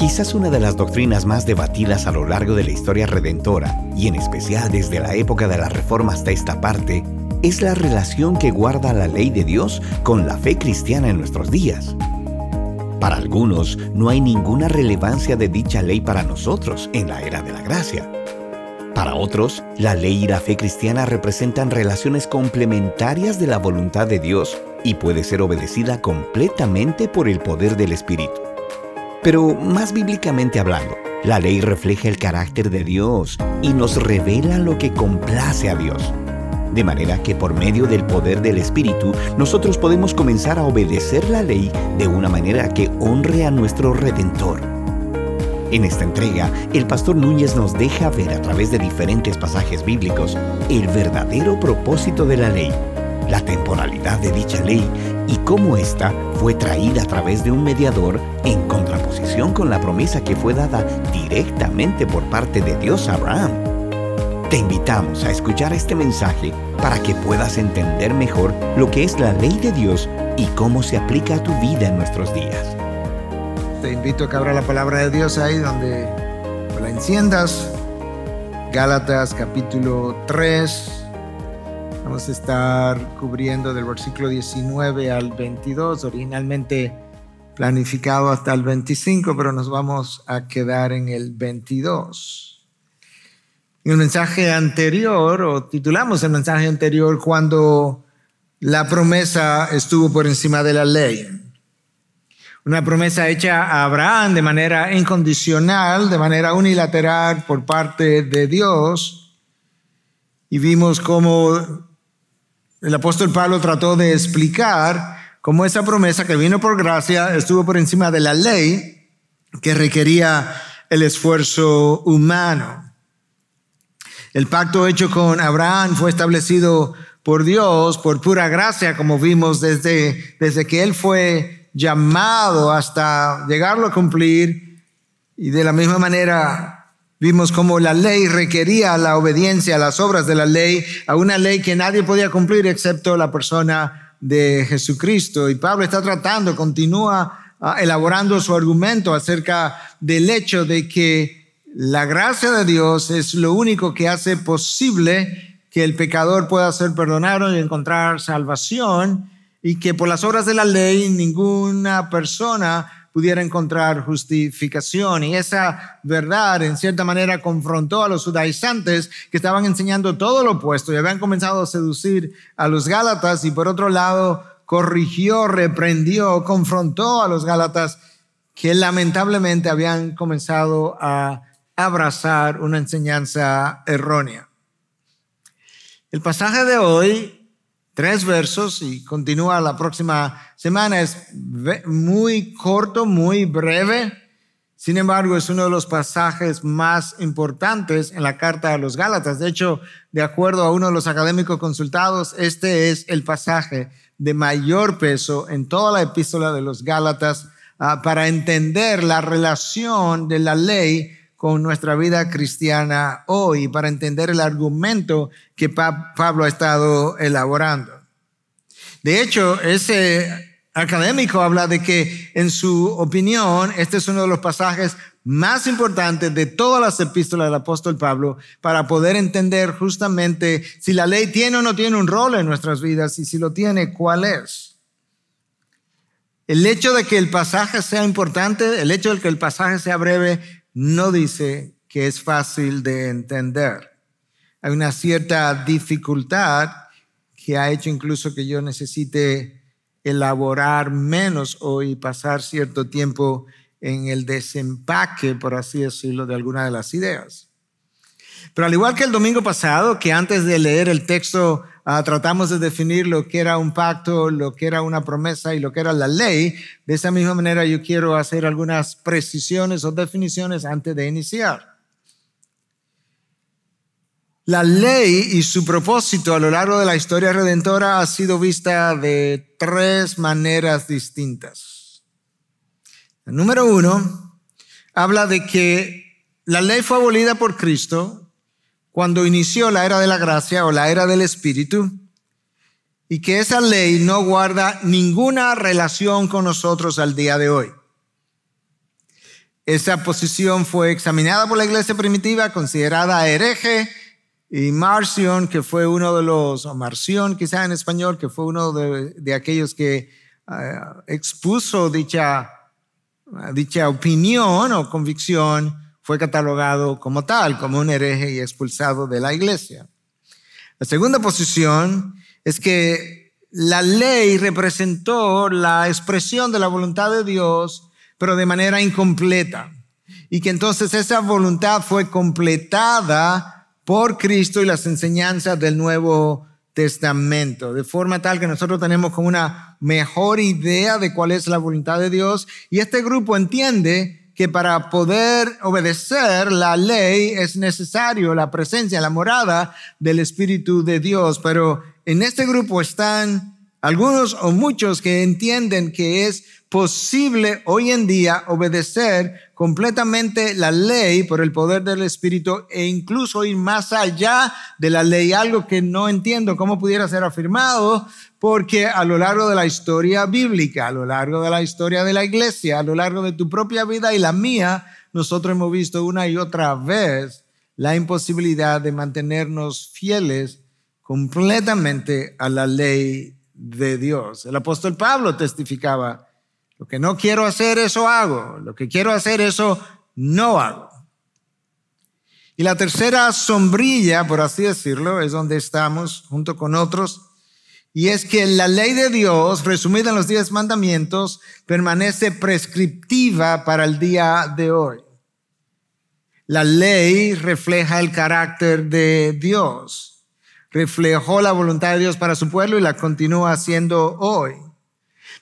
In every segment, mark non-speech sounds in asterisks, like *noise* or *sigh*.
Quizás una de las doctrinas más debatidas a lo largo de la historia redentora, y en especial desde la época de la Reforma hasta esta parte, es la relación que guarda la ley de Dios con la fe cristiana en nuestros días. Para algunos, no hay ninguna relevancia de dicha ley para nosotros en la era de la gracia. Para otros, la ley y la fe cristiana representan relaciones complementarias de la voluntad de Dios y puede ser obedecida completamente por el poder del Espíritu. Pero más bíblicamente hablando, la ley refleja el carácter de Dios y nos revela lo que complace a Dios. De manera que por medio del poder del Espíritu, nosotros podemos comenzar a obedecer la ley de una manera que honre a nuestro Redentor. En esta entrega, el pastor Núñez nos deja ver a través de diferentes pasajes bíblicos el verdadero propósito de la ley la temporalidad de dicha ley y cómo ésta fue traída a través de un mediador en contraposición con la promesa que fue dada directamente por parte de Dios a Abraham. Te invitamos a escuchar este mensaje para que puedas entender mejor lo que es la ley de Dios y cómo se aplica a tu vida en nuestros días. Te invito a que abra la palabra de Dios ahí donde la enciendas. Gálatas capítulo 3, Vamos a estar cubriendo del versículo 19 al 22, originalmente planificado hasta el 25, pero nos vamos a quedar en el 22. En el mensaje anterior, o titulamos el mensaje anterior, cuando la promesa estuvo por encima de la ley. Una promesa hecha a Abraham de manera incondicional, de manera unilateral por parte de Dios. Y vimos cómo el apóstol Pablo trató de explicar cómo esa promesa que vino por gracia estuvo por encima de la ley que requería el esfuerzo humano. El pacto hecho con Abraham fue establecido por Dios por pura gracia, como vimos desde, desde que él fue llamado hasta llegarlo a cumplir. Y de la misma manera Vimos cómo la ley requería la obediencia a las obras de la ley, a una ley que nadie podía cumplir excepto la persona de Jesucristo. Y Pablo está tratando, continúa ah, elaborando su argumento acerca del hecho de que la gracia de Dios es lo único que hace posible que el pecador pueda ser perdonado y encontrar salvación y que por las obras de la ley ninguna persona pudiera encontrar justificación. Y esa verdad, en cierta manera, confrontó a los judaizantes que estaban enseñando todo lo opuesto y habían comenzado a seducir a los gálatas y por otro lado corrigió, reprendió, confrontó a los gálatas que lamentablemente habían comenzado a abrazar una enseñanza errónea. El pasaje de hoy tres versos y continúa la próxima semana. Es muy corto, muy breve. Sin embargo, es uno de los pasajes más importantes en la carta a los Gálatas. De hecho, de acuerdo a uno de los académicos consultados, este es el pasaje de mayor peso en toda la epístola de los Gálatas ah, para entender la relación de la ley con nuestra vida cristiana hoy para entender el argumento que Pablo ha estado elaborando. De hecho, ese académico habla de que en su opinión este es uno de los pasajes más importantes de todas las epístolas del apóstol Pablo para poder entender justamente si la ley tiene o no tiene un rol en nuestras vidas y si lo tiene, cuál es. El hecho de que el pasaje sea importante, el hecho de que el pasaje sea breve, no dice que es fácil de entender. Hay una cierta dificultad que ha hecho incluso que yo necesite elaborar menos hoy pasar cierto tiempo en el desempaque, por así decirlo, de alguna de las ideas. Pero al igual que el domingo pasado, que antes de leer el texto ah, tratamos de definir lo que era un pacto, lo que era una promesa y lo que era la ley, de esa misma manera yo quiero hacer algunas precisiones o definiciones antes de iniciar. La ley y su propósito a lo largo de la historia redentora ha sido vista de tres maneras distintas. Número uno habla de que la ley fue abolida por Cristo cuando inició la era de la gracia o la era del Espíritu, y que esa ley no guarda ninguna relación con nosotros al día de hoy. Esa posición fue examinada por la iglesia primitiva, considerada hereje, y Marcion, que fue uno de los, o Marción quizá en español, que fue uno de, aquellos que eh, expuso dicha, dicha opinión o convicción, fue catalogado como tal, como un hereje y expulsado de la iglesia. La segunda posición es que la ley representó la expresión de la voluntad de Dios, pero de manera incompleta. Y que entonces esa voluntad fue completada por Cristo y las enseñanzas del Nuevo Testamento, de forma tal que nosotros tenemos como una mejor idea de cuál es la voluntad de Dios y este grupo entiende que para poder obedecer la ley es necesario la presencia, la morada del Espíritu de Dios, pero en este grupo están algunos o muchos que entienden que es posible hoy en día obedecer completamente la ley por el poder del Espíritu e incluso ir más allá de la ley, algo que no entiendo cómo pudiera ser afirmado, porque a lo largo de la historia bíblica, a lo largo de la historia de la iglesia, a lo largo de tu propia vida y la mía, nosotros hemos visto una y otra vez la imposibilidad de mantenernos fieles completamente a la ley de Dios. El apóstol Pablo testificaba, lo que no quiero hacer, eso hago. Lo que quiero hacer, eso no hago. Y la tercera sombrilla, por así decirlo, es donde estamos junto con otros. Y es que la ley de Dios, resumida en los diez mandamientos, permanece prescriptiva para el día de hoy. La ley refleja el carácter de Dios, reflejó la voluntad de Dios para su pueblo y la continúa haciendo hoy.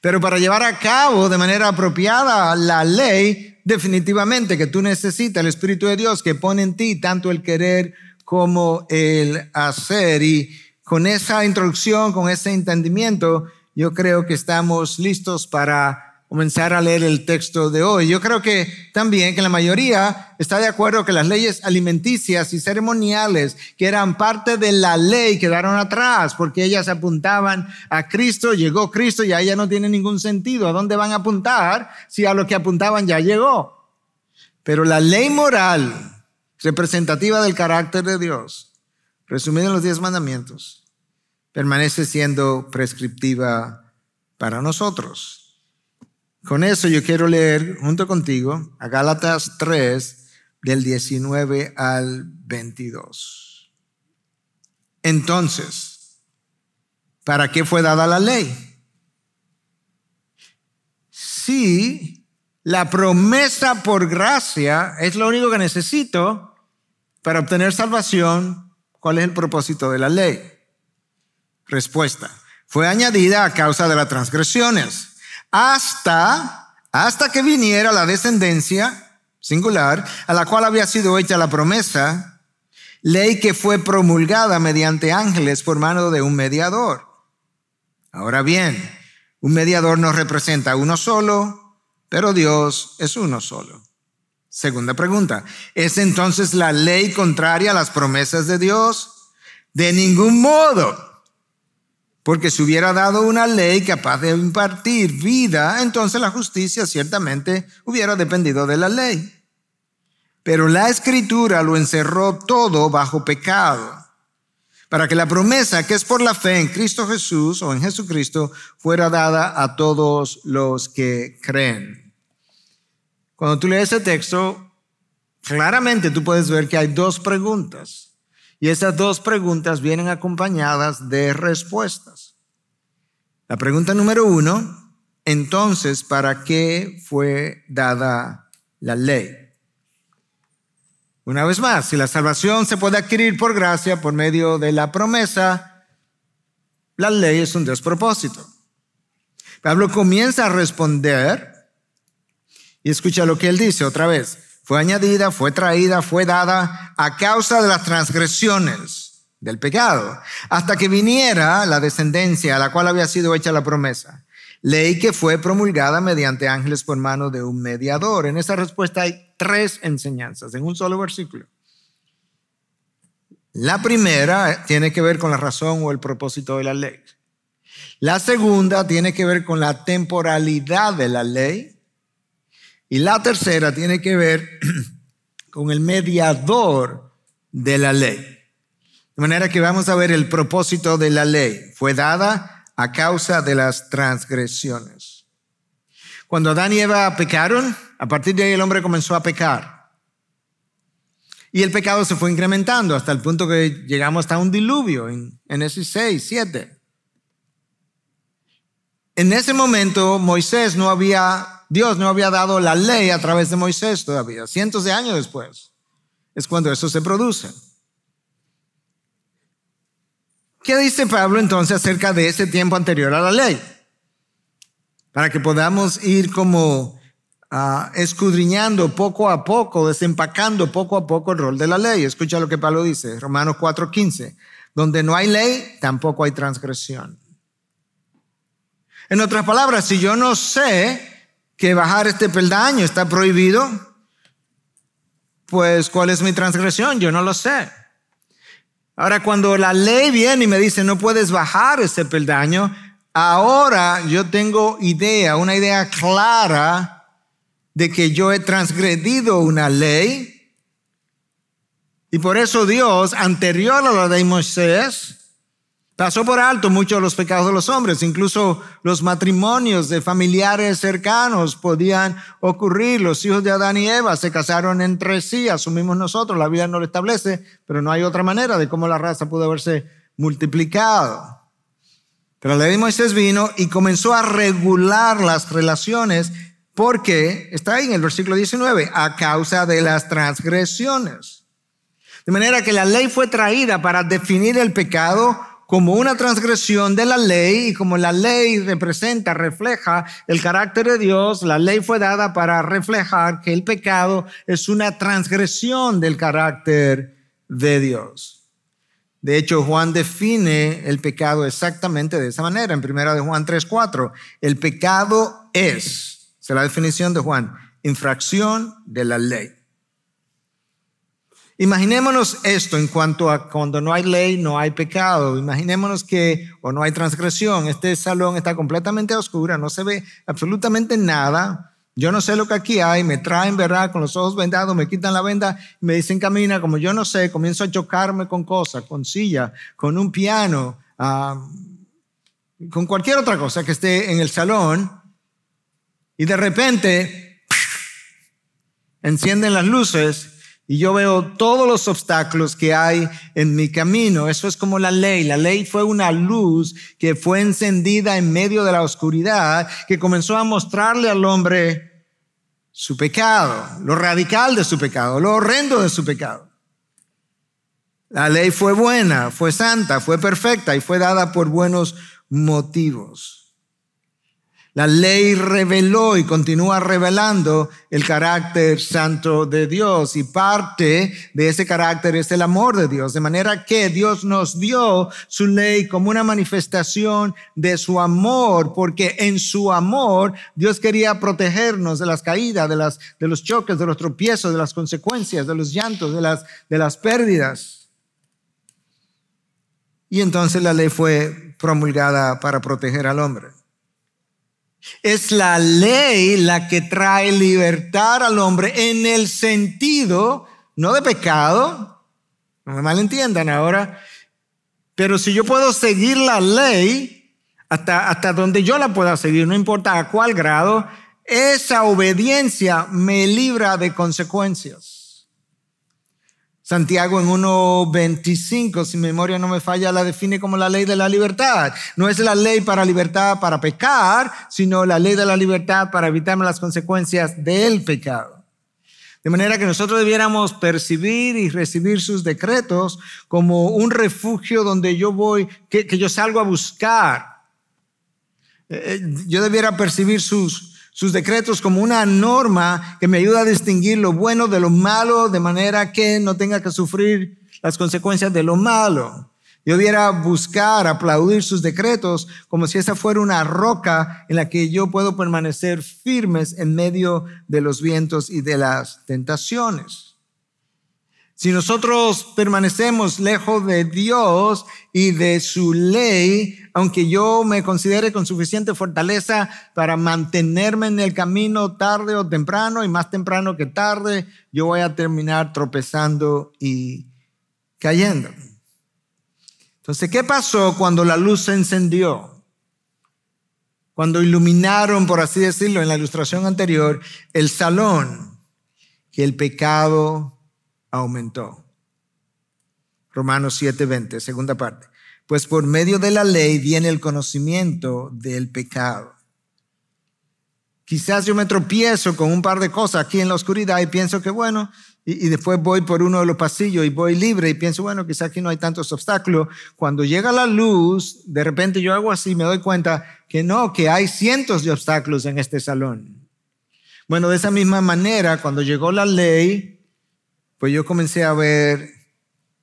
Pero para llevar a cabo de manera apropiada la ley, definitivamente que tú necesitas el Espíritu de Dios que pone en ti tanto el querer como el hacer. Y con esa introducción, con ese entendimiento, yo creo que estamos listos para comenzar a leer el texto de hoy. Yo creo que también que la mayoría está de acuerdo que las leyes alimenticias y ceremoniales que eran parte de la ley quedaron atrás porque ellas apuntaban a Cristo, llegó Cristo y a ella no tiene ningún sentido. ¿A dónde van a apuntar si a lo que apuntaban ya llegó? Pero la ley moral representativa del carácter de Dios, resumida en los diez mandamientos, permanece siendo prescriptiva para nosotros. Con eso yo quiero leer junto contigo a Gálatas 3 del 19 al 22. Entonces, ¿para qué fue dada la ley? Si la promesa por gracia es lo único que necesito para obtener salvación, ¿cuál es el propósito de la ley? Respuesta. Fue añadida a causa de las transgresiones hasta, hasta que viniera la descendencia singular a la cual había sido hecha la promesa, ley que fue promulgada mediante ángeles por mano de un mediador. Ahora bien, un mediador no representa uno solo, pero Dios es uno solo. Segunda pregunta, ¿es entonces la ley contraria a las promesas de Dios? De ningún modo. Porque si hubiera dado una ley capaz de impartir vida, entonces la justicia ciertamente hubiera dependido de la ley. Pero la escritura lo encerró todo bajo pecado, para que la promesa que es por la fe en Cristo Jesús o en Jesucristo fuera dada a todos los que creen. Cuando tú lees ese texto, claramente tú puedes ver que hay dos preguntas. Y esas dos preguntas vienen acompañadas de respuestas. La pregunta número uno, entonces, ¿para qué fue dada la ley? Una vez más, si la salvación se puede adquirir por gracia, por medio de la promesa, la ley es un despropósito. Pablo comienza a responder y escucha lo que él dice otra vez fue añadida, fue traída, fue dada a causa de las transgresiones del pecado, hasta que viniera la descendencia a la cual había sido hecha la promesa. Ley que fue promulgada mediante ángeles por mano de un mediador. En esa respuesta hay tres enseñanzas en un solo versículo. La primera tiene que ver con la razón o el propósito de la ley. La segunda tiene que ver con la temporalidad de la ley. Y la tercera tiene que ver *clears throat* con el mediador de la ley. De manera que vamos a ver el propósito de la ley. Fue dada a causa de las transgresiones. Cuando Adán y Eva pecaron, a partir de ahí el hombre comenzó a pecar. Y el pecado se fue incrementando hasta el punto que llegamos hasta un diluvio en Génesis 6, 7. En ese momento Moisés no había, Dios no había dado la ley a través de Moisés todavía, cientos de años después. Es cuando eso se produce. ¿Qué dice Pablo entonces acerca de ese tiempo anterior a la ley? Para que podamos ir como ah, escudriñando poco a poco, desempacando poco a poco el rol de la ley. Escucha lo que Pablo dice, Romanos 4:15, donde no hay ley, tampoco hay transgresión. En otras palabras, si yo no sé que bajar este peldaño está prohibido, pues ¿cuál es mi transgresión? Yo no lo sé. Ahora, cuando la ley viene y me dice no puedes bajar ese peldaño, ahora yo tengo idea, una idea clara de que yo he transgredido una ley. Y por eso Dios, anterior a la ley de Moisés, Pasó por alto muchos de los pecados de los hombres, incluso los matrimonios de familiares cercanos podían ocurrir. Los hijos de Adán y Eva se casaron entre sí, asumimos nosotros, la Biblia no lo establece, pero no hay otra manera de cómo la raza pudo haberse multiplicado. Pero la ley de Moisés vino y comenzó a regular las relaciones porque, está ahí en el versículo 19, a causa de las transgresiones. De manera que la ley fue traída para definir el pecado como una transgresión de la ley y como la ley representa, refleja el carácter de Dios, la ley fue dada para reflejar que el pecado es una transgresión del carácter de Dios. De hecho, Juan define el pecado exactamente de esa manera en primera de Juan 3:4. El pecado es, es la definición de Juan, infracción de la ley. Imaginémonos esto en cuanto a cuando no hay ley, no hay pecado. Imaginémonos que o no hay transgresión. Este salón está completamente oscuro, no se ve absolutamente nada. Yo no sé lo que aquí hay, me traen, ¿verdad? Con los ojos vendados, me quitan la venda, me dicen camina, como yo no sé, comienzo a chocarme con cosas, con silla, con un piano, ah, con cualquier otra cosa que esté en el salón. Y de repente encienden las luces y yo veo todos los obstáculos que hay en mi camino. Eso es como la ley. La ley fue una luz que fue encendida en medio de la oscuridad, que comenzó a mostrarle al hombre su pecado, lo radical de su pecado, lo horrendo de su pecado. La ley fue buena, fue santa, fue perfecta y fue dada por buenos motivos. La ley reveló y continúa revelando el carácter santo de Dios y parte de ese carácter es el amor de Dios. De manera que Dios nos dio su ley como una manifestación de su amor, porque en su amor Dios quería protegernos de las caídas, de, los choques, de los tropiezos, de las consecuencias, de los llantos, de las pérdidas. Y entonces la ley fue promulgada para proteger al hombre. Es la ley la que trae libertad al hombre en el sentido, no de pecado, no me malentiendan ahora, pero si yo puedo seguir la ley hasta, hasta donde yo la pueda seguir, no importa a cuál grado, esa obediencia me libra de consecuencias. Santiago en 1.25, si memoria no me falla, la define como la ley de la libertad. No es la ley para libertad para pecar, sino la ley de la libertad para evitarme las consecuencias del pecado. De manera que nosotros debiéramos percibir y recibir sus decretos como un refugio donde yo voy, que, que yo salgo a buscar. Eh, eh, yo debiera percibir sus, sus decretos como una norma que me ayuda a distinguir lo bueno de lo malo de manera que no tenga que sufrir las consecuencias de lo malo. Yo debiera buscar, aplaudir sus decretos como si esa fuera una roca en la que yo puedo permanecer firmes en medio de los vientos y de las tentaciones. Si nosotros permanecemos lejos de Dios y de su ley, aunque yo me considere con suficiente fortaleza para mantenerme en el camino tarde o temprano y más temprano que tarde, yo voy a terminar tropezando y cayendo. Entonces, ¿qué pasó cuando la luz se encendió? Cuando iluminaron, por así decirlo, en la ilustración anterior, el salón, que el pecado aumentó. Romanos 7:20, segunda parte. Pues por medio de la ley viene el conocimiento del pecado. Quizás yo me tropiezo con un par de cosas aquí en la oscuridad y pienso que bueno, y, y, después voy por uno de los pasillos y voy libre y pienso, bueno, quizás aquí no hay tantos obstáculos. Cuando llega la luz, de repente yo hago así, me doy cuenta que no, que hay cientos de obstáculos en este salón. Bueno, de esa misma manera, cuando llegó la ley, pues yo comencé a ver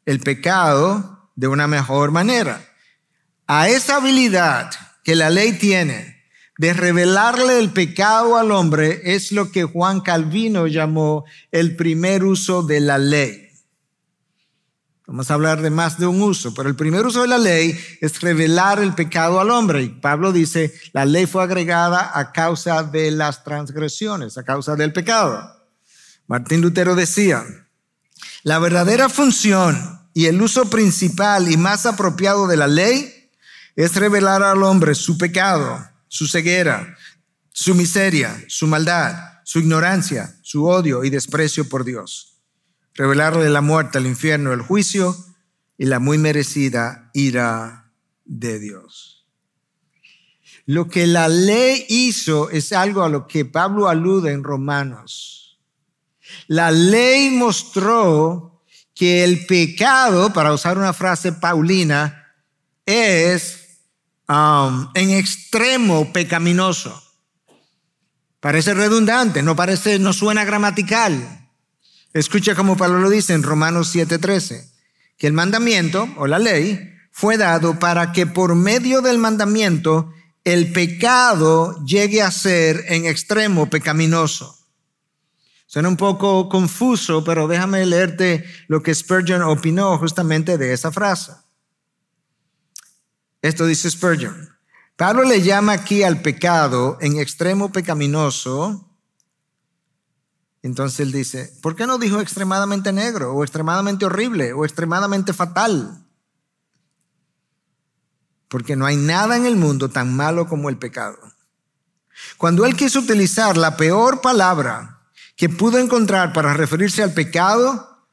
el pecado de una mejor manera. A esa habilidad que la ley tiene de revelarle el pecado al hombre es lo que Juan Calvino llamó el primer uso de la ley. Vamos a hablar de más de un uso, pero el primer uso de la ley es revelar el pecado al hombre. Y Pablo dice, la ley fue agregada a causa de las transgresiones, a causa del pecado. Martín Lutero decía, la verdadera función y el uso principal y más apropiado de la ley es revelar al hombre su pecado, su ceguera, su miseria, su maldad, su ignorancia, su odio y desprecio por Dios. Revelarle la muerte, el infierno, el juicio y la muy merecida ira de Dios. Lo que la ley hizo es algo a lo que Pablo alude en Romanos la ley mostró que el pecado, para usar una frase paulina, es um, en extremo pecaminoso. Parece redundante, no parece, no suena gramatical. Escucha como Pablo lo dice en Romanos 7:13, que el mandamiento o la ley fue dado para que por medio del mandamiento el pecado llegue a ser en extremo pecaminoso. Suena un poco confuso, pero déjame leerte lo que Spurgeon opinó justamente de esa frase. Esto dice Spurgeon. Pablo le llama aquí al pecado en extremo pecaminoso. Entonces él dice, ¿por qué no dijo extremadamente negro o extremadamente horrible o extremadamente fatal? Porque no hay nada en el mundo tan malo como el pecado. Cuando él quiso utilizar la peor palabra que pudo encontrar para referirse al pecado,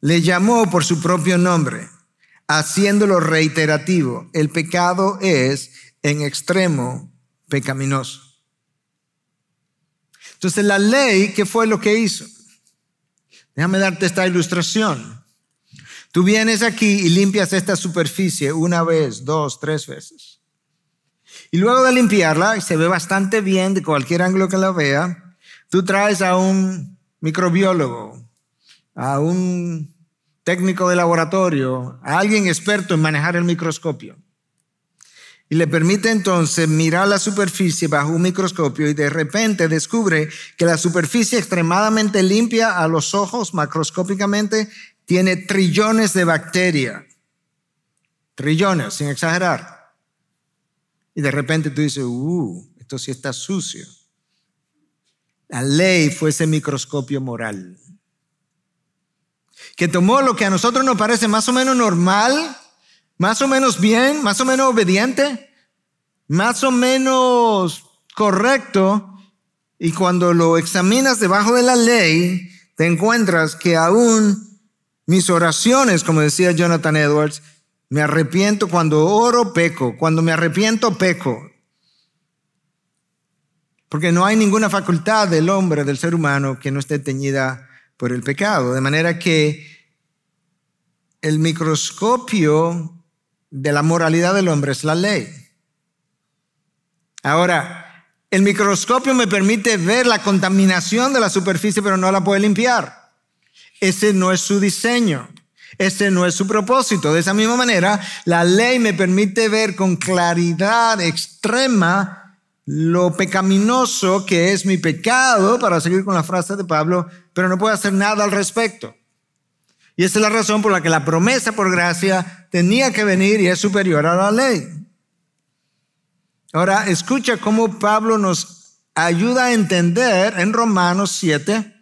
le llamó por su propio nombre, haciéndolo reiterativo. El pecado es en extremo pecaminoso. Entonces la ley, ¿qué fue lo que hizo? Déjame darte esta ilustración. Tú vienes aquí y limpias esta superficie una vez, dos, tres veces. Y luego de limpiarla, se ve bastante bien de cualquier ángulo que la vea, Tú traes a un microbiólogo, a un técnico de laboratorio, a alguien experto en manejar el microscopio. Y le permite entonces mirar la superficie bajo un microscopio y de repente descubre que la superficie extremadamente limpia a los ojos macroscópicamente tiene trillones de bacterias. Trillones, sin exagerar. Y de repente tú dices, uh, esto sí está sucio. La ley fue ese microscopio moral que tomó lo que a nosotros nos parece más o menos normal, más o menos bien, más o menos obediente, más o menos correcto, y cuando lo examinas debajo de la ley, te encuentras que aún mis oraciones, como decía Jonathan Edwards, me arrepiento cuando oro, peco, cuando me arrepiento, peco. Porque no hay ninguna facultad del hombre, del ser humano, que no esté teñida por el pecado. De manera que el microscopio de la moralidad del hombre es la ley. Ahora, el microscopio me permite ver la contaminación de la superficie, pero no la puede limpiar. Ese no es su diseño. Ese no es su propósito. De esa misma manera, la ley me permite ver con claridad extrema lo pecaminoso que es mi pecado, para seguir con la frase de Pablo, pero no puedo hacer nada al respecto. Y esa es la razón por la que la promesa por gracia tenía que venir y es superior a la ley. Ahora, escucha cómo Pablo nos ayuda a entender en Romanos 7,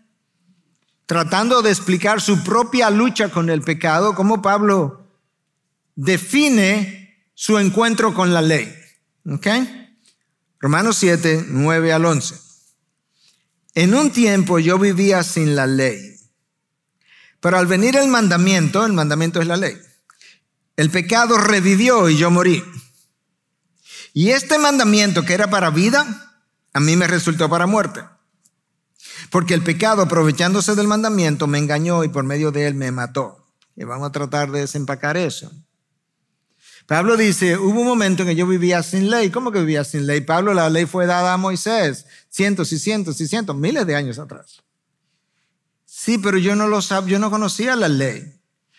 tratando de explicar su propia lucha con el pecado, cómo Pablo define su encuentro con la ley. ¿Ok? Romanos 7, 9 al 11. En un tiempo yo vivía sin la ley, pero al venir el mandamiento, el mandamiento es la ley, el pecado revivió y yo morí. Y este mandamiento que era para vida, a mí me resultó para muerte. Porque el pecado, aprovechándose del mandamiento, me engañó y por medio de él me mató. Y vamos a tratar de desempacar eso. Pablo dice, hubo un momento en que yo vivía sin ley. ¿Cómo que vivía sin ley? Pablo, la ley fue dada a Moisés cientos y cientos y cientos, miles de años atrás. Sí, pero yo no lo sabía, yo no conocía la ley.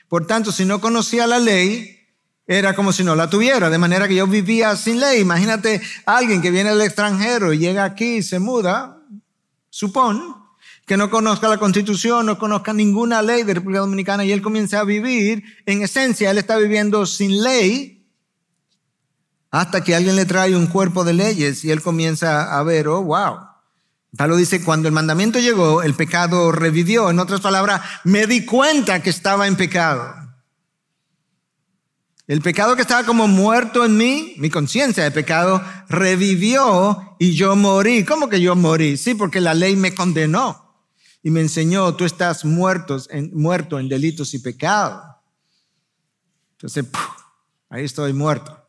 Por tanto, si no conocía la ley, era como si no la tuviera, de manera que yo vivía sin ley. Imagínate alguien que viene del extranjero y llega aquí y se muda, supón, que no conozca la constitución, no conozca ninguna ley de República Dominicana y él comienza a vivir, en esencia, él está viviendo sin ley hasta que alguien le trae un cuerpo de leyes y él comienza a ver, oh, wow. Pablo dice, cuando el mandamiento llegó, el pecado revivió. En otras palabras, me di cuenta que estaba en pecado. El pecado que estaba como muerto en mí, mi conciencia de pecado, revivió y yo morí. ¿Cómo que yo morí? Sí, porque la ley me condenó y me enseñó, tú estás en, muerto en delitos y pecado. Entonces, ahí estoy muerto.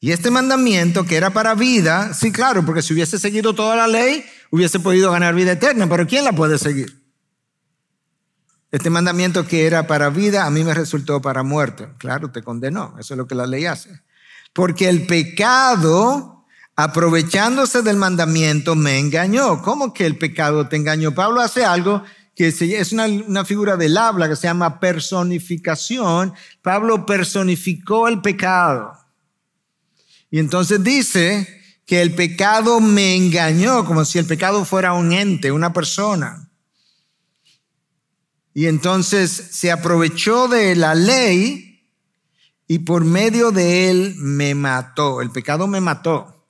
Y este mandamiento que era para vida, sí, claro, porque si hubiese seguido toda la ley, hubiese podido ganar vida eterna, pero ¿quién la puede seguir? Este mandamiento que era para vida, a mí me resultó para muerte. Claro, te condenó, eso es lo que la ley hace. Porque el pecado, aprovechándose del mandamiento, me engañó. ¿Cómo que el pecado te engañó? Pablo hace algo que es una, una, figura del habla que se llama personificación. Pablo personificó el pecado. Y entonces dice que el pecado me engañó, como si el pecado fuera un ente, una persona. Y entonces se aprovechó de la ley y por medio de él me mató. El pecado me mató.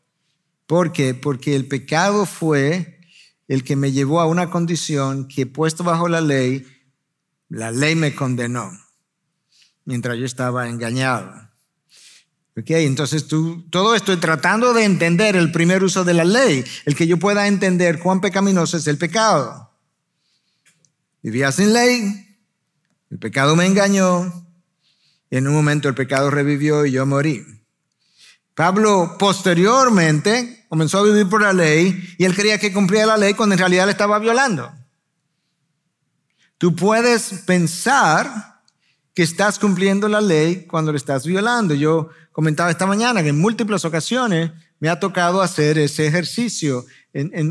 ¿Por qué? Porque el pecado fue el que me llevó a una condición que puesto bajo la ley, la ley me condenó mientras yo estaba engañado. Ok, entonces tú, todo esto tratando de entender el primer uso de la ley, el que yo pueda entender cuán pecaminoso es el pecado. Vivía sin ley, el pecado me engañó, y en un momento el pecado revivió y yo morí. Pablo posteriormente comenzó a vivir por la ley y él creía que cumplía la ley cuando en realidad le estaba violando. Tú puedes pensar que estás cumpliendo la ley cuando le estás violando. Yo comentaba esta mañana que en múltiples ocasiones me ha tocado hacer ese ejercicio,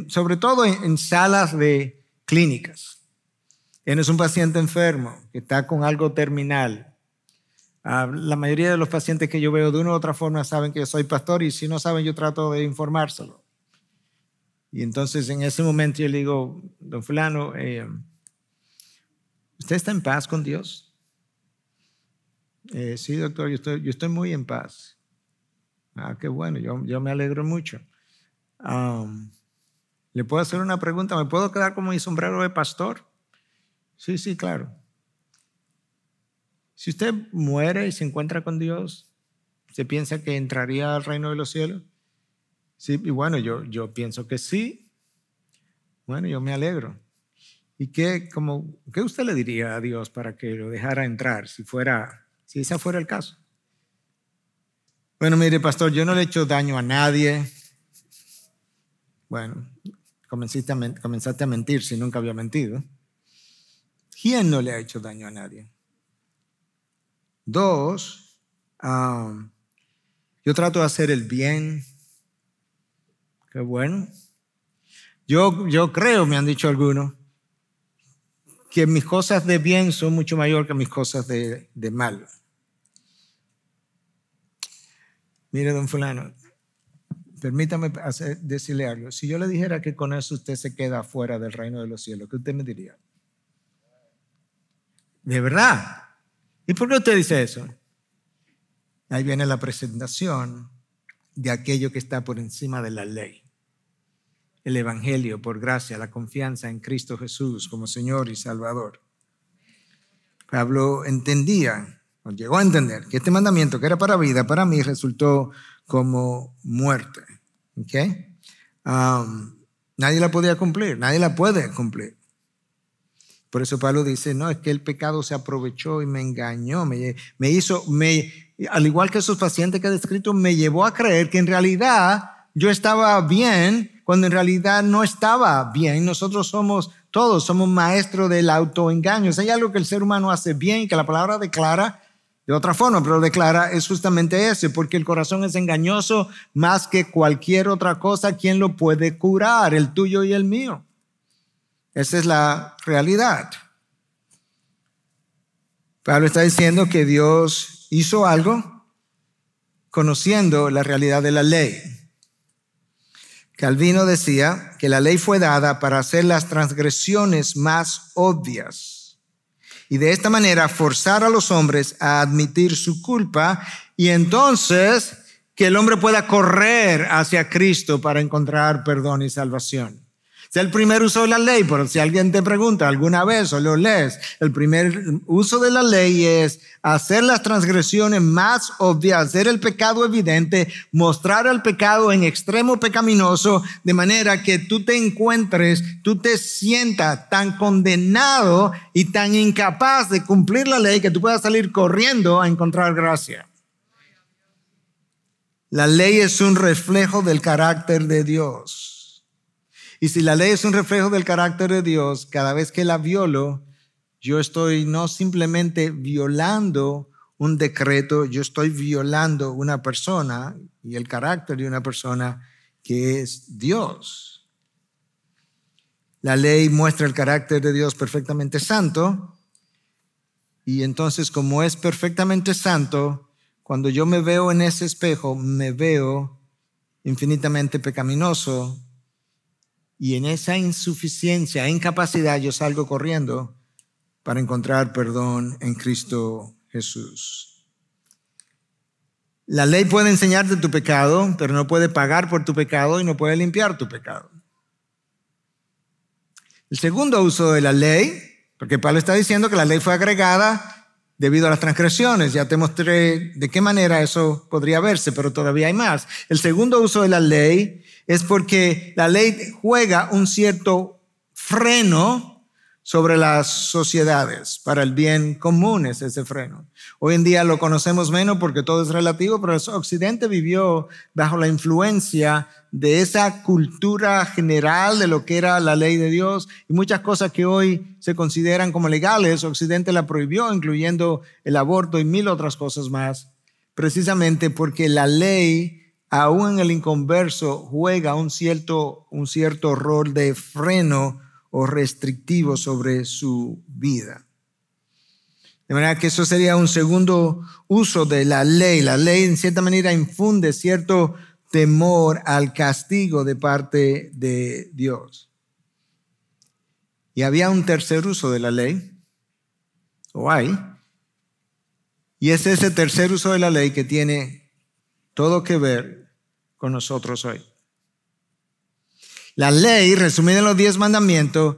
sobre todo en, salas de clínicas. Tienes un paciente enfermo que está con algo terminal. Ah, la mayoría de los pacientes que yo veo de una u otra forma saben que yo soy pastor y si no saben yo trato de informárselo. Y entonces en ese momento yo le digo, don fulano, eh, ¿usted está en paz con Dios? Eh, sí, doctor, yo estoy, muy en paz. Ah, qué bueno, yo, yo me alegro mucho. ¿Le puedo hacer una pregunta? ¿Me puedo quedar como mi sombrero de pastor? Sí, sí, claro. Si usted muere y se encuentra con Dios, ¿se piensa que entraría al reino de los cielos? Sí, y bueno, yo, yo pienso que sí. Bueno, yo me alegro. ¿Y qué, como, qué usted le diría a Dios para que lo dejara entrar si fuera si ese fuera el caso. Bueno, mire, pastor, yo no le he hecho daño a nadie. Bueno, comenzaste a, mentir si nunca había mentido. ¿Quién no le ha hecho daño a nadie? Dos, yo trato de hacer el bien. Qué bueno. Yo, yo creo, me han dicho algunos, que mis cosas de bien son mucho mayor que mis cosas de, mal. Mire, don fulano, permítame decirle algo. Si yo le dijera que con eso usted se queda fuera del reino de los cielos, ¿qué usted me diría? De verdad. ¿Y por qué usted dice eso? Ahí viene la presentación de aquello que está por encima de la ley. El Evangelio por gracia, la confianza en Cristo Jesús como Señor y Salvador. Pablo entendía, o llegó a entender, que este mandamiento que era para vida, para mí resultó como muerte. ¿Okay? Nadie la podía cumplir, nadie la puede cumplir. Por eso Pablo dice, no, es que el pecado se aprovechó y me engañó, me, hizo, me, al igual que esos pacientes que ha descrito, me llevó a creer que en realidad yo estaba bien cuando en realidad no estaba bien. Nosotros somos, todos somos maestros del autoengaño. hay algo que el ser humano hace bien, que la palabra declara de otra forma, pero declara es justamente ese, porque el corazón es engañoso más que cualquier otra cosa. ¿Quién lo puede curar? El tuyo y el mío. Esa es la realidad. Pablo está diciendo que Dios hizo algo conociendo la realidad de la ley. Calvino decía que la ley fue dada para hacer las transgresiones más obvias y de esta manera forzar a los hombres a admitir su culpa y entonces que el hombre pueda correr hacia Cristo para encontrar perdón y salvación. Es el primer uso de la ley, pero si alguien te pregunta alguna vez o lo lees, el primer uso de la ley es hacer las transgresiones más obvias, hacer el pecado evidente, mostrar el pecado en extremo pecaminoso, de manera que tú te encuentres, tú te sientas tan condenado y tan incapaz de cumplir la ley que tú puedas salir corriendo a encontrar gracia. La ley es un reflejo del carácter de Dios. Y si la ley es un reflejo del carácter de Dios, cada vez que la violo, yo estoy no simplemente violando un decreto, yo estoy violando una persona y el carácter de una persona que es Dios. La ley muestra el carácter de Dios perfectamente santo y entonces como es perfectamente santo, cuando yo me veo en ese espejo, me veo infinitamente pecaminoso y en esa insuficiencia, incapacidad, yo salgo corriendo para encontrar perdón en Cristo Jesús. La ley puede enseñarte tu pecado, pero no puede pagar por tu pecado y no puede limpiar tu pecado. El segundo uso de la ley, porque Pablo está diciendo que la ley fue agregada debido a las transgresiones. Ya te mostré de qué manera eso podría verse, pero todavía hay más. El segundo uso de la ley es porque la ley juega un cierto freno sobre las sociedades para el bien común es ese freno. Hoy en día lo conocemos menos porque todo es relativo, pero Occidente vivió bajo la influencia de esa cultura general de lo que era la ley de Dios y muchas cosas que hoy se consideran como legales, Occidente la prohibió, incluyendo el aborto y mil otras cosas más, precisamente porque la ley aún en el inconverso, juega un cierto, un cierto rol de freno o restrictivo sobre su vida. De manera que eso sería un segundo uso de la ley. La ley en cierta manera infunde cierto temor al castigo de parte de Dios. Y había un tercer uso de la ley, o hay, y es ese tercer uso de la ley que tiene todo que ver con nosotros hoy. La ley, resumida en los diez mandamientos,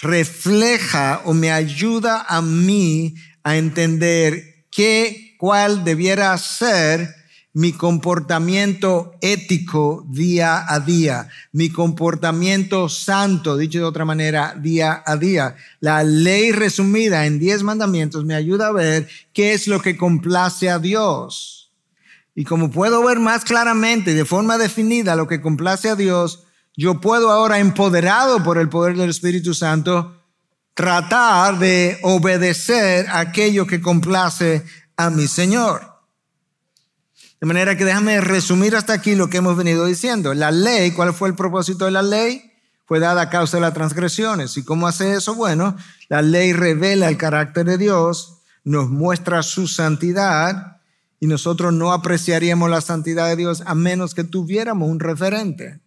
refleja o me ayuda a mí a entender qué, cuál debiera ser mi comportamiento ético día a día, mi comportamiento santo, dicho de otra manera, día a día. La ley resumida en diez mandamientos me ayuda a ver qué es lo que complace a Dios y como puedo ver más claramente y de forma definida lo que complace a Dios, yo puedo ahora, empoderado por el poder del Espíritu Santo, tratar de obedecer aquello que complace a mi Señor. De manera que déjame resumir hasta aquí lo que hemos venido diciendo. La ley, ¿cuál fue el propósito de la ley? Fue dada a causa de las transgresiones. ¿Y cómo hace eso? Bueno, la ley revela el carácter de Dios, nos muestra su santidad, y nosotros no apreciaríamos la santidad de Dios a menos que tuviéramos un referente.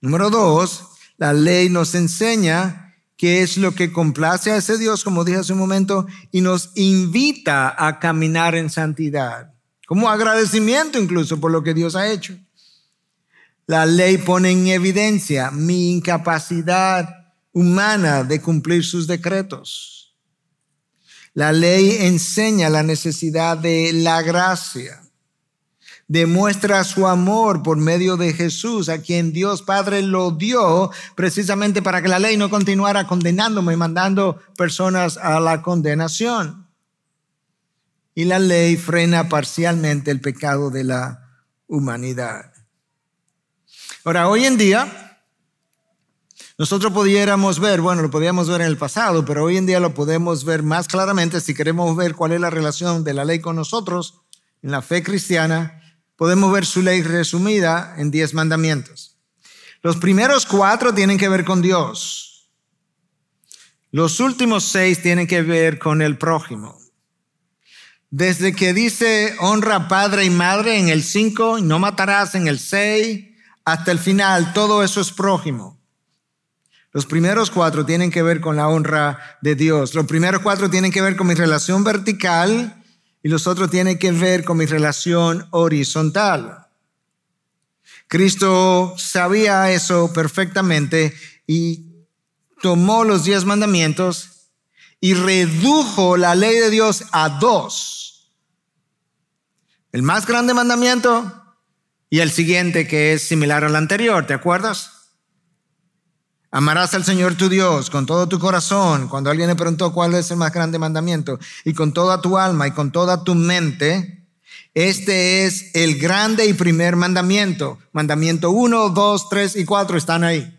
Número dos, la ley nos enseña que es lo que complace a ese Dios, como dije hace un momento, y nos invita a caminar en santidad, como agradecimiento incluso por lo que Dios ha hecho. La ley pone en evidencia mi incapacidad humana de cumplir sus decretos. La ley enseña la necesidad de la gracia demuestra su amor por medio de Jesús, a quien Dios Padre lo dio precisamente para que la ley no continuara condenándome y mandando personas a la condenación. Y la ley frena parcialmente el pecado de la humanidad. Ahora, hoy en día, nosotros pudiéramos ver, bueno, lo podíamos ver en el pasado, pero hoy en día lo podemos ver más claramente si queremos ver cuál es la relación de la ley con nosotros en la fe cristiana podemos ver su ley resumida en diez mandamientos. Los primeros cuatro tienen que ver con Dios. Los últimos seis tienen que ver con el prójimo. Desde que dice honra padre y madre en el cinco, no matarás en el seis, hasta el final, todo eso es prójimo. Los primeros cuatro tienen que ver con la honra de Dios. Los primeros cuatro tienen que ver con mi relación vertical y los otros tienen que ver con mi relación horizontal. Cristo sabía eso perfectamente y tomó los diez mandamientos y redujo la ley de Dios a dos. El más grande mandamiento y el siguiente que es similar al anterior, ¿te acuerdas? Amarás al Señor tu Dios con todo tu corazón. Cuando alguien le preguntó cuál es el más grande mandamiento, y con toda tu alma y con toda tu mente, este es el grande y primer mandamiento. Mandamiento 1, 2, 3 y 4 están ahí.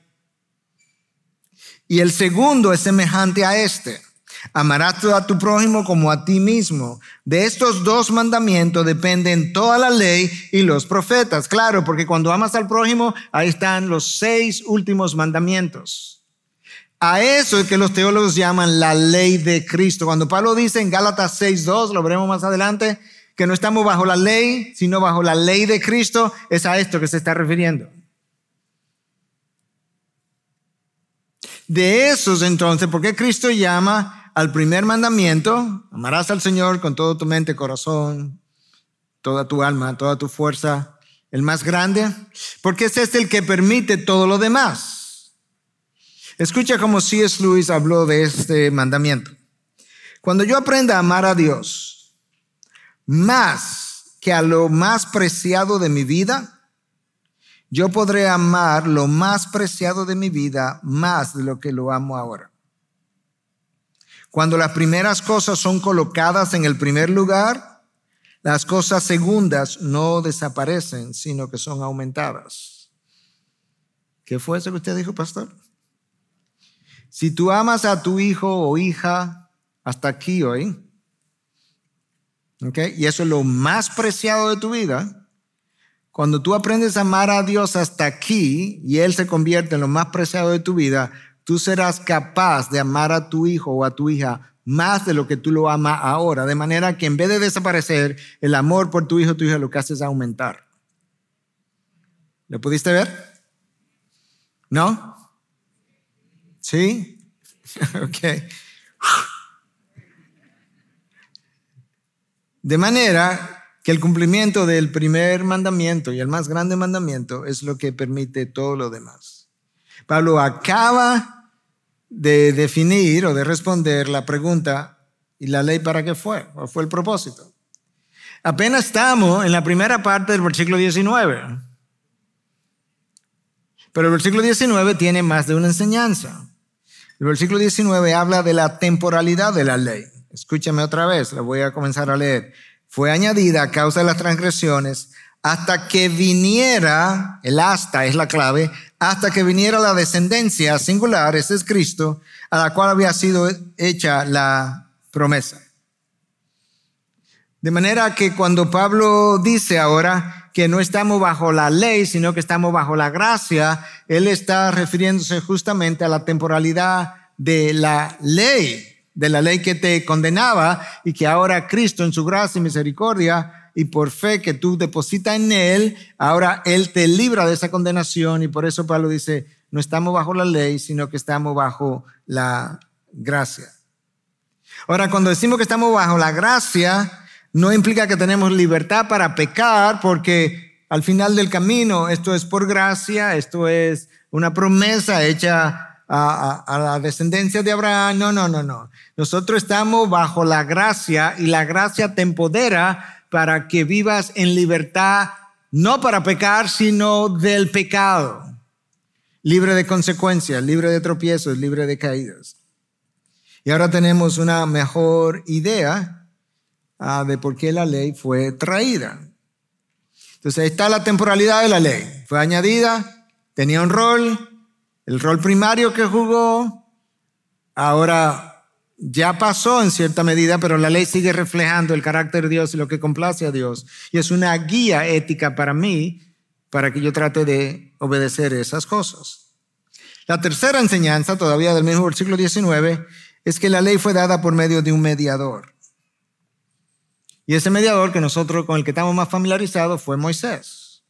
Y el segundo es semejante a este. Amarás a tu prójimo como a ti mismo. De estos dos mandamientos dependen toda la ley y los profetas. Claro, porque cuando amas al prójimo, ahí están los seis últimos mandamientos. A eso es que los teólogos llaman la ley de Cristo. Cuando Pablo dice en Gálatas 6.2, lo veremos más adelante, que no estamos bajo la ley, sino bajo la ley de Cristo, es a esto que se está refiriendo. De esos entonces, ¿por qué Cristo llama al primer mandamiento, amarás al Señor con todo tu mente, corazón, toda tu alma, toda tu fuerza, el más grande, porque ese es el que permite todo lo demás. Escucha cómo C.S. Lewis habló de este mandamiento. Cuando yo aprenda a amar a Dios más que a lo más preciado de mi vida, yo podré amar lo más preciado de mi vida más de lo que lo amo ahora. Cuando las primeras cosas son colocadas en el primer lugar, las cosas segundas no desaparecen, sino que son aumentadas. ¿Qué fue eso que usted dijo, pastor? Si tú amas a tu hijo o hija hasta aquí hoy, ¿okay? y eso es lo más preciado de tu vida, cuando tú aprendes a amar a Dios hasta aquí y Él se convierte en lo más preciado de tu vida, tú serás capaz de amar a tu hijo o a tu hija más de lo que tú lo amas ahora. De manera que en vez de desaparecer, el amor por tu hijo o tu hija lo que hace es aumentar. ¿Lo pudiste ver? ¿No? ¿Sí? *laughs* ok. De manera que el cumplimiento del primer mandamiento y el más grande mandamiento es lo que permite todo lo demás. Pablo acaba de definir o de responder la pregunta, ¿y la ley para qué fue? ¿Cuál fue el propósito? Apenas estamos en la primera parte del versículo 19. Pero el versículo 19 tiene más de una enseñanza. El versículo 19 habla de la temporalidad de la ley. Escúchame otra vez, la voy a comenzar a leer. Fue añadida a causa de las transgresiones hasta que viniera, el hasta es la clave, hasta que viniera la descendencia singular, ese es Cristo, a la cual había sido hecha la promesa. De manera que cuando Pablo dice ahora que no estamos bajo la ley, sino que estamos bajo la gracia, él está refiriéndose justamente a la temporalidad de la ley, de la ley que te condenaba y que ahora Cristo en su gracia y misericordia y por fe que tú depositas en Él, ahora Él te libra de esa condenación y por eso Pablo dice, no estamos bajo la ley, sino que estamos bajo la gracia. Ahora, cuando decimos que estamos bajo la gracia, no implica que tenemos libertad para pecar, porque al final del camino esto es por gracia, esto es una promesa hecha a, la descendencia de Abraham. No, no, no, no. Nosotros estamos bajo la gracia y la gracia te empodera para que vivas en libertad, no para pecar, sino del pecado. Libre de consecuencias, libre de tropiezos, libre de caídas. Y ahora tenemos una mejor idea ah, de por qué la ley fue traída. Entonces ahí está la temporalidad de la ley. Fue añadida, tenía un rol, el rol primario que jugó, ahora ya pasó en cierta medida, pero la ley sigue reflejando el carácter de Dios y lo que complace a Dios. Y es una guía ética para mí, para que yo trate de obedecer esas cosas. La tercera enseñanza, todavía del mismo versículo 19, es que la ley fue dada por medio de un mediador. Y ese mediador que nosotros con el que estamos más familiarizados fue Moisés.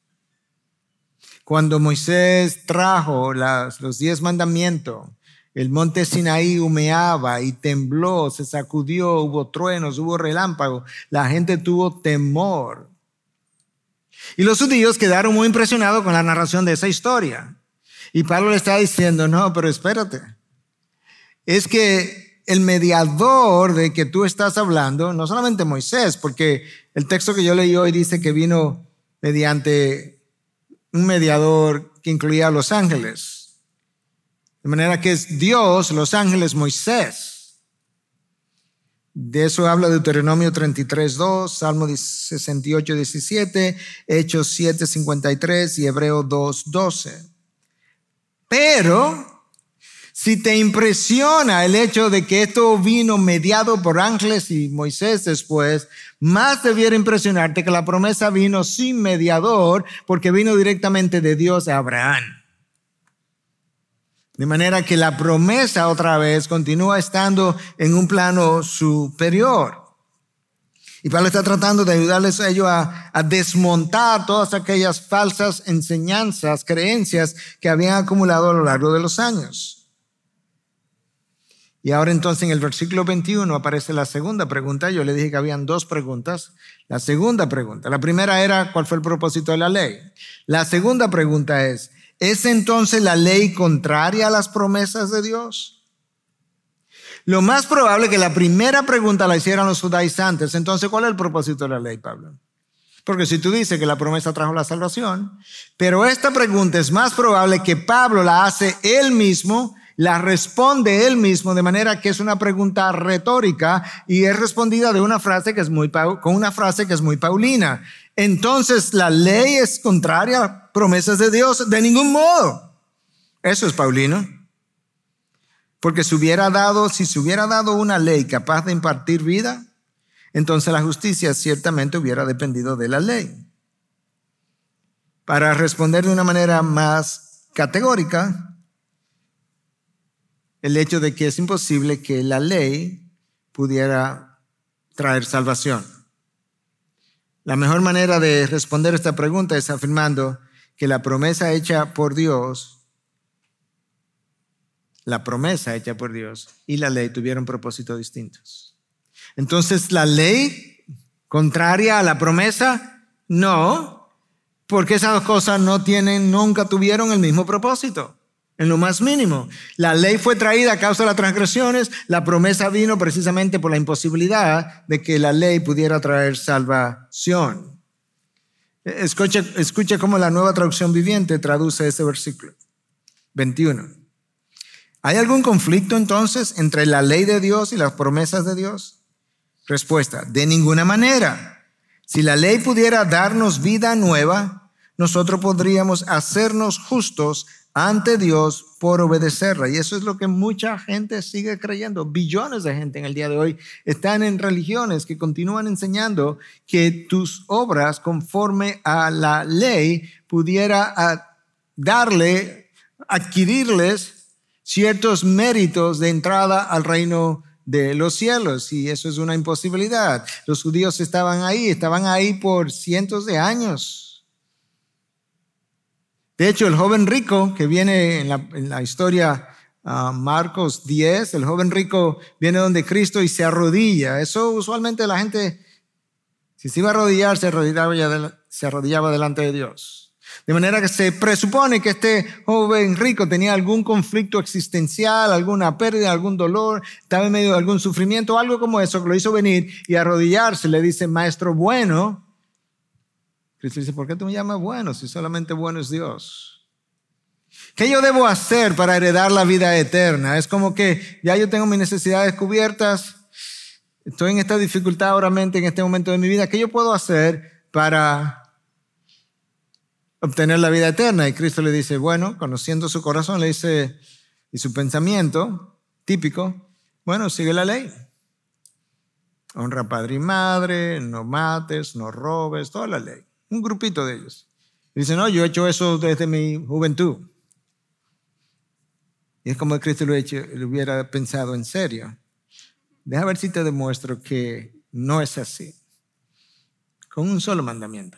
Cuando Moisés trajo los diez mandamientos, el monte Sinaí humeaba y tembló, se sacudió, hubo truenos, hubo relámpagos, la gente tuvo temor. Y los judíos quedaron muy impresionados con la narración de esa historia. Y Pablo le está diciendo, no, pero espérate. Es que el mediador de que tú estás hablando, no solamente Moisés, porque el texto que yo leí hoy dice que vino mediante un mediador que incluía a los ángeles. De manera que es Dios, los ángeles, Moisés. De eso habla Deuteronomio 33, 2, Salmo 68, 17, Hechos 7, 53 y Hebreo 2, 12. Pero si te impresiona el hecho de que esto vino mediado por ángeles y Moisés después, más debiera impresionarte que la promesa vino sin mediador porque vino directamente de Dios a Abraham. De manera que la promesa otra vez continúa estando en un plano superior. Y Pablo está tratando de ayudarles a ellos a, desmontar todas aquellas falsas enseñanzas, creencias que habían acumulado a lo largo de los años. Y ahora entonces en el versículo 21 aparece la segunda pregunta. Yo le dije que habían dos preguntas. La segunda pregunta. La primera era cuál fue el propósito de la ley. La segunda pregunta es, ¿es entonces la ley contraria a las promesas de Dios? Lo más probable que la primera pregunta la hicieran los judaizantes. Entonces, ¿cuál es el propósito de la ley, Pablo? Porque si tú dices que la promesa trajo la salvación, pero esta pregunta es más probable que Pablo la hace él mismo, la responde él mismo, de manera que es una pregunta retórica y es respondida de una frase que es muy, con una frase que es muy paulina. Entonces, ¿la ley es contraria a promesas de Dios? De ningún modo. Eso es paulino. Porque si hubiera dado, si se hubiera dado una ley capaz de impartir vida, entonces la justicia ciertamente hubiera dependido de la ley. Para responder de una manera más categórica, el hecho de que es imposible que la ley pudiera traer salvación. La mejor manera de responder esta pregunta es afirmando que la promesa hecha por Dios la promesa hecha por Dios y la ley tuvieron propósitos distintos. Entonces, ¿la ley contraria a la promesa? No, porque esas dos cosas no tienen, nunca tuvieron el mismo propósito, en lo más mínimo. La ley fue traída a causa de las transgresiones, la promesa vino precisamente por la imposibilidad de que la ley pudiera traer salvación. Escucha, escucha cómo la nueva traducción viviente traduce ese versículo. 21. ¿Hay algún conflicto entonces entre la ley de Dios y las promesas de Dios? Respuesta, de ninguna manera. Si la ley pudiera darnos vida nueva, nosotros podríamos hacernos justos ante Dios por obedecerla. Y eso es lo que mucha gente sigue creyendo. Billones de gente en el día de hoy están en religiones que continúan enseñando que tus obras conforme a la ley pudiera darle, adquirirles ciertos méritos de entrada al reino de los cielos y eso es una imposibilidad. Los judíos estaban ahí, estaban ahí por cientos de años. De hecho, el joven rico que viene en la, historia uh, Marcos 10, el joven rico viene donde Cristo y se arrodilla. Eso usualmente la gente, si se iba a arrodillar, se arrodillaba, se arrodillaba delante de Dios. De manera que se presupone que este joven rico tenía algún conflicto existencial, alguna pérdida, algún dolor, estaba en medio de algún sufrimiento, algo como eso, que lo hizo venir y arrodillarse. Le dice, maestro bueno, Cristo dice, ¿por qué tú me llamas bueno si solamente bueno es Dios? ¿Qué yo debo hacer para heredar la vida eterna? Es como que ya yo tengo mis necesidades cubiertas, estoy en esta dificultad ahora en este momento de mi vida. ¿Qué yo puedo hacer para obtener la vida eterna? Y Cristo le dice, bueno, conociendo su corazón, le dice, y su pensamiento típico, bueno, sigue la ley. Honra padre y madre, no mates, no robes, toda la ley un grupito de ellos. dice, no, yo he hecho eso desde mi juventud. Y es como Cristo lo, hecho, lo hubiera pensado en serio. Deja ver si te demuestro que no es así. Con un solo mandamiento.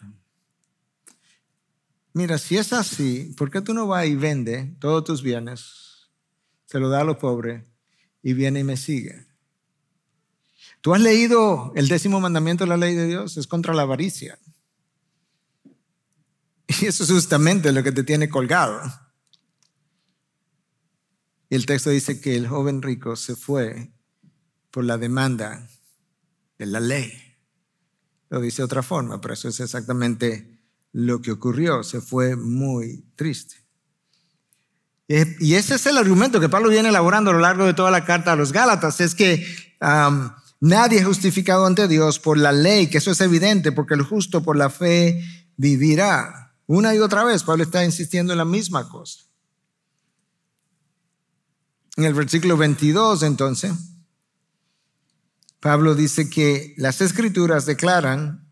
Mira, si es así, ¿por qué tú no vas y vende todos tus bienes, se lo da a los pobres y viene y me sigue? ¿Tú has leído el décimo mandamiento de la ley de Dios? Es contra la avaricia. *laughs* Y eso es justamente lo que te tiene colgado. Y el texto dice que el joven rico se fue por la demanda de la ley. Lo dice de otra forma, pero eso es exactamente lo que ocurrió. Se fue muy triste. Y ese es el argumento que Pablo viene elaborando a lo largo de toda la carta a los Gálatas, es que nadie es justificado ante Dios por la ley, que eso es evidente, porque el justo por la fe vivirá. Una y otra vez, Pablo está insistiendo en la misma cosa. En el versículo 22, entonces, Pablo dice que las escrituras declaran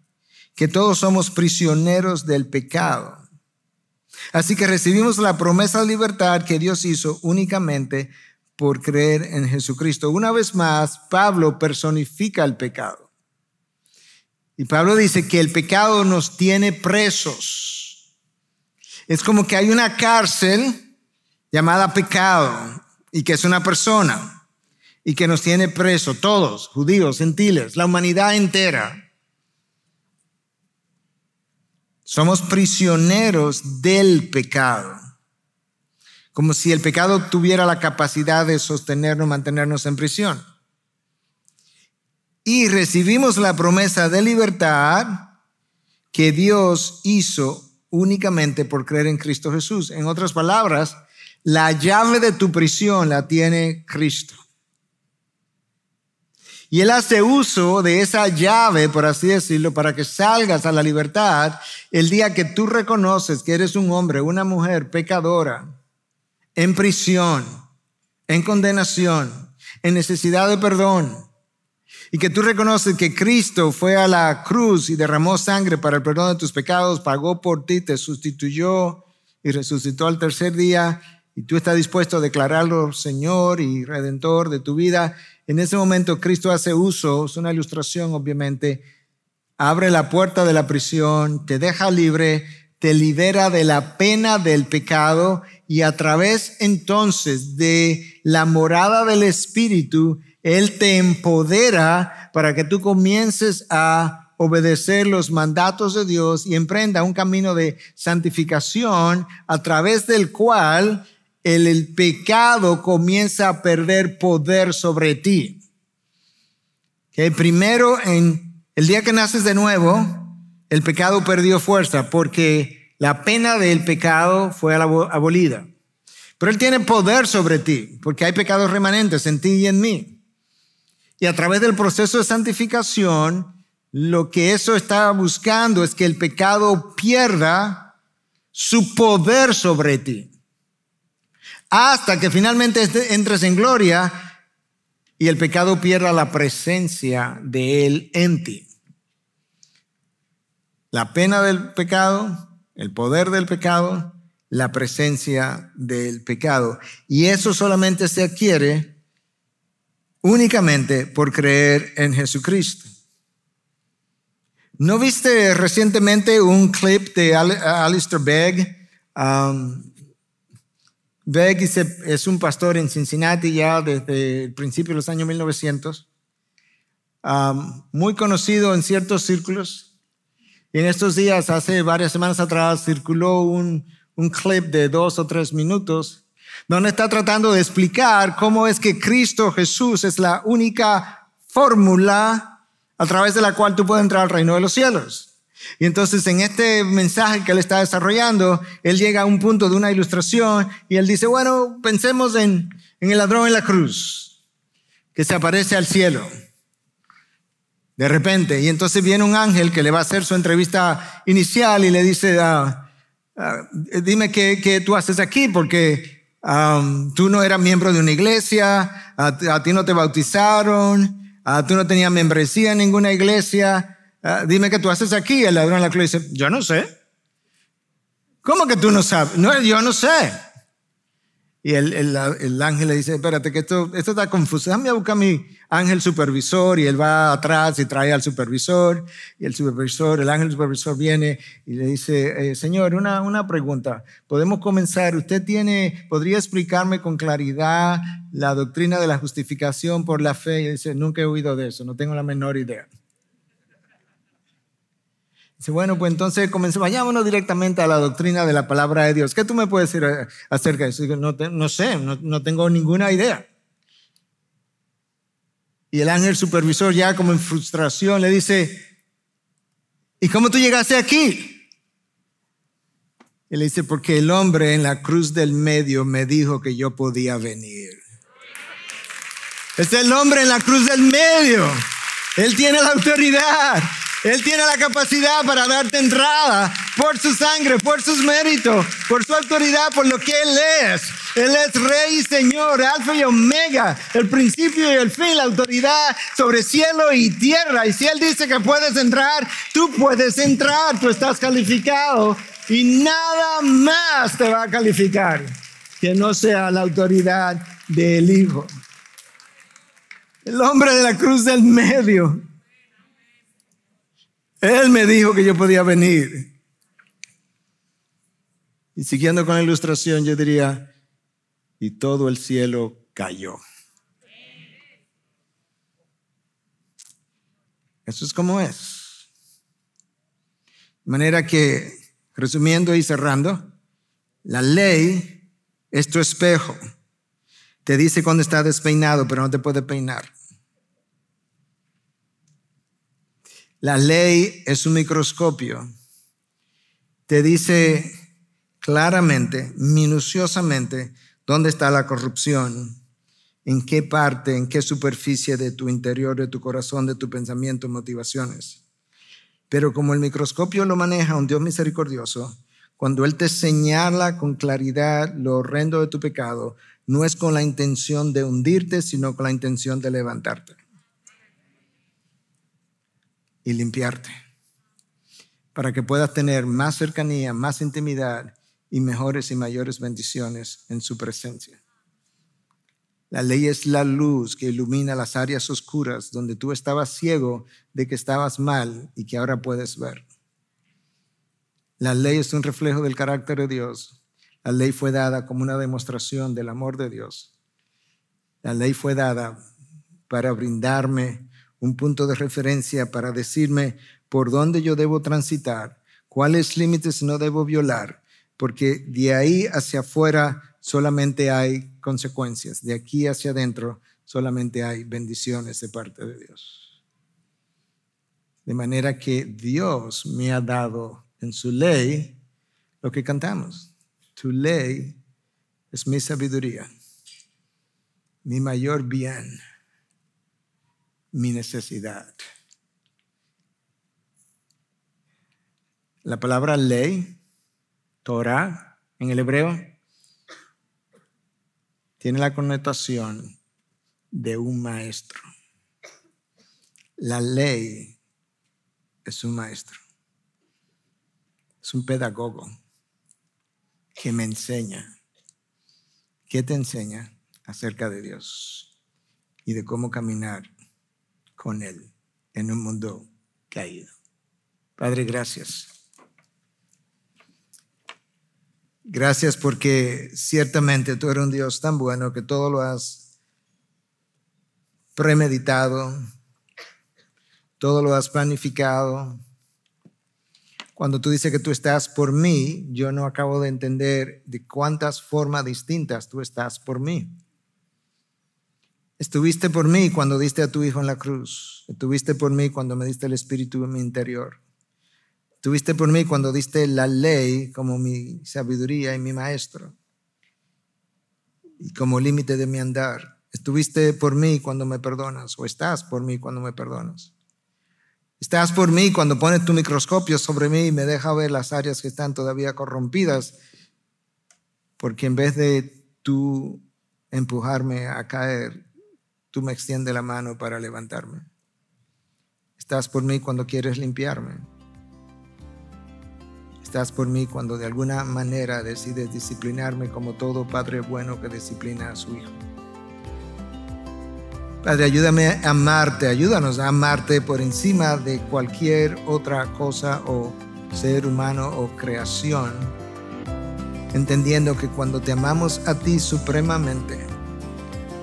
que todos somos prisioneros del pecado. Así que recibimos la promesa de libertad que Dios hizo únicamente por creer en Jesucristo. Una vez más, Pablo personifica el pecado. Y Pablo dice que el pecado nos tiene presos. Es como que hay una cárcel llamada pecado y que es una persona y que nos tiene preso todos, judíos, gentiles, la humanidad entera. Somos prisioneros del pecado. Como si el pecado tuviera la capacidad de sostenernos, mantenernos en prisión. Y recibimos la promesa de libertad que Dios hizo únicamente por creer en Cristo Jesús. En otras palabras, la llave de tu prisión la tiene Cristo. Y Él hace uso de esa llave, por así decirlo, para que salgas a la libertad el día que tú reconoces que eres un hombre, una mujer pecadora, en prisión, en condenación, en necesidad de perdón y que tú reconoces que Cristo fue a la cruz y derramó sangre para el perdón de tus pecados, pagó por ti, te sustituyó y resucitó al tercer día, y tú estás dispuesto a declararlo Señor y Redentor de tu vida, en ese momento Cristo hace uso, es una ilustración obviamente, abre la puerta de la prisión, te deja libre, te libera de la pena del pecado y a través entonces de la morada del Espíritu, él te empodera para que tú comiences a obedecer los mandatos de Dios y emprenda un camino de santificación a través del cual el, pecado comienza a perder poder sobre ti. Que primero, en el día que naces de nuevo, el pecado perdió fuerza porque la pena del pecado fue abolida. Pero Él tiene poder sobre ti porque hay pecados remanentes en ti y en mí. Y a través del proceso de santificación, lo que eso está buscando es que el pecado pierda su poder sobre ti. Hasta que finalmente entres en gloria y el pecado pierda la presencia de él en ti. La pena del pecado, el poder del pecado, la presencia del pecado. Y eso solamente se adquiere únicamente por creer en Jesucristo. ¿No viste recientemente un clip de Alistair Begg Um, Beck es un pastor en Cincinnati ya desde el principio de los años 1900, um, muy conocido en ciertos círculos. Y en estos días, hace varias semanas atrás, circuló un, un clip de dos o tres minutos donde está tratando de explicar cómo es que Cristo Jesús es la única fórmula a través de la cual tú puedes entrar al reino de los cielos. Y entonces en este mensaje que él está desarrollando, él llega a un punto de una ilustración y él dice, bueno, pensemos en, en el ladrón en la cruz, que se aparece al cielo de repente. Y entonces viene un ángel que le va a hacer su entrevista inicial y le dice, ah, ah, dime qué, tú haces aquí, porque tú no eras miembro de una iglesia, a, ti no te bautizaron, a, tú no tenías membresía en ninguna iglesia. Ah, dime qué tú haces aquí. El ladrón en la cruz dice, yo no sé. ¿Cómo que tú no sabes? No, yo no sé. Y el, el, el, ángel le dice, espérate, que esto, esto está confuso. Déjame buscar a mi ángel supervisor y él va atrás y trae al supervisor. Y el supervisor, el ángel supervisor viene y le dice, eh, señor, una, una pregunta. ¿Podemos comenzar? ¿Usted tiene, podría explicarme con claridad la doctrina de la justificación por la fe? Y él dice, nunca he oído de eso, no tengo la menor idea. Dice, bueno, pues entonces comencemos, vayámonos directamente a la doctrina de la palabra de Dios. ¿Qué tú me puedes decir eh, acerca de eso? Digo, no, sé, no, no tengo ninguna idea. Y el ángel supervisor ya como en frustración le dice, ¿y cómo tú llegaste aquí? Y le dice, porque el hombre en la cruz del medio me dijo que yo podía venir. Es el hombre en la cruz del medio. Él tiene la autoridad. Él tiene la capacidad para darte entrada por su sangre, por sus méritos, por su autoridad, por lo que Él es. Él es Rey y Señor, Alfa y Omega, el principio y el fin, la autoridad sobre cielo y tierra. Y si Él dice que puedes entrar, tú puedes entrar, tú estás calificado y nada más te va a calificar que no sea la autoridad del Hijo. El hombre de la cruz del medio él me dijo que yo podía venir. Y siguiendo con la ilustración, yo diría, y todo el cielo cayó. Eso es como es. De manera que, resumiendo y cerrando, la ley es tu espejo. Te dice cuando está despeinado, pero no te puede peinar. La ley es un microscopio. Te dice claramente, minuciosamente, dónde está la corrupción, en qué parte, en qué superficie de tu interior, de tu corazón, de tu pensamiento, motivaciones. Pero como el microscopio lo maneja un Dios misericordioso, cuando Él te señala con claridad lo horrendo de tu pecado, no es con la intención de hundirte, sino con la intención de levantarte y limpiarte para que puedas tener más cercanía, más intimidad y mejores y mayores bendiciones en su presencia. La ley es la luz que ilumina las áreas oscuras donde tú estabas ciego de que estabas mal y que ahora puedes ver. La ley es un reflejo del carácter de Dios. La ley fue dada como una demostración del amor de Dios. La ley fue dada para brindarme un punto de referencia para decirme por dónde yo debo transitar, cuáles límites no debo violar, porque de ahí hacia afuera solamente hay consecuencias, de aquí hacia adentro solamente hay bendiciones de parte de Dios. De manera que Dios me ha dado en su ley lo que cantamos. Tu ley es mi sabiduría, mi mayor bien mi necesidad. La palabra ley, Torah, en el hebreo, tiene la connotación de un maestro. La ley es un maestro, es un pedagogo que me enseña. ¿Qué te enseña acerca de Dios y de cómo caminar con Él en un mundo caído. Padre, gracias. Gracias porque ciertamente tú eres un Dios tan bueno que todo lo has premeditado, todo lo has planificado. Cuando tú dices que tú estás por mí, yo no acabo de entender de cuántas formas distintas tú estás por mí. Estuviste por mí cuando diste a tu Hijo en la cruz. Estuviste por mí cuando me diste el Espíritu en mi interior. Estuviste por mí cuando diste la ley como mi sabiduría y mi maestro y como límite de mi andar. Estuviste por mí cuando me perdonas o estás por mí cuando me perdonas. Estás por mí cuando pones tu microscopio sobre mí y me deja ver las áreas que están todavía corrompidas, porque en vez de tú empujarme a caer, tú me extiendes la mano para levantarme. Estás por mí cuando quieres limpiarme. Estás por mí cuando de alguna manera decides disciplinarme como todo padre bueno que disciplina a su hijo. Padre, ayúdame a amarte, ayúdanos a amarte por encima de cualquier otra cosa o ser humano o creación, entendiendo que cuando te amamos a ti supremamente,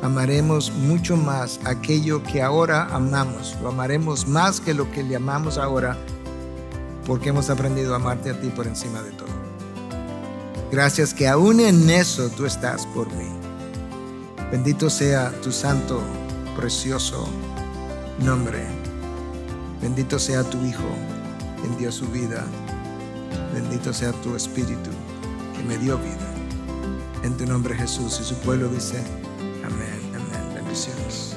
amaremos mucho más aquello que ahora amamos, lo amaremos más que lo que le amamos ahora, porque hemos aprendido a amarte a ti por encima de todo. Gracias que aún en eso tú estás por mí. Bendito sea tu santo, precioso nombre. Bendito sea tu Hijo, quien dio su vida. Bendito sea tu Espíritu, que me dio vida. En tu nombre Jesús y su pueblo dice, Jesus.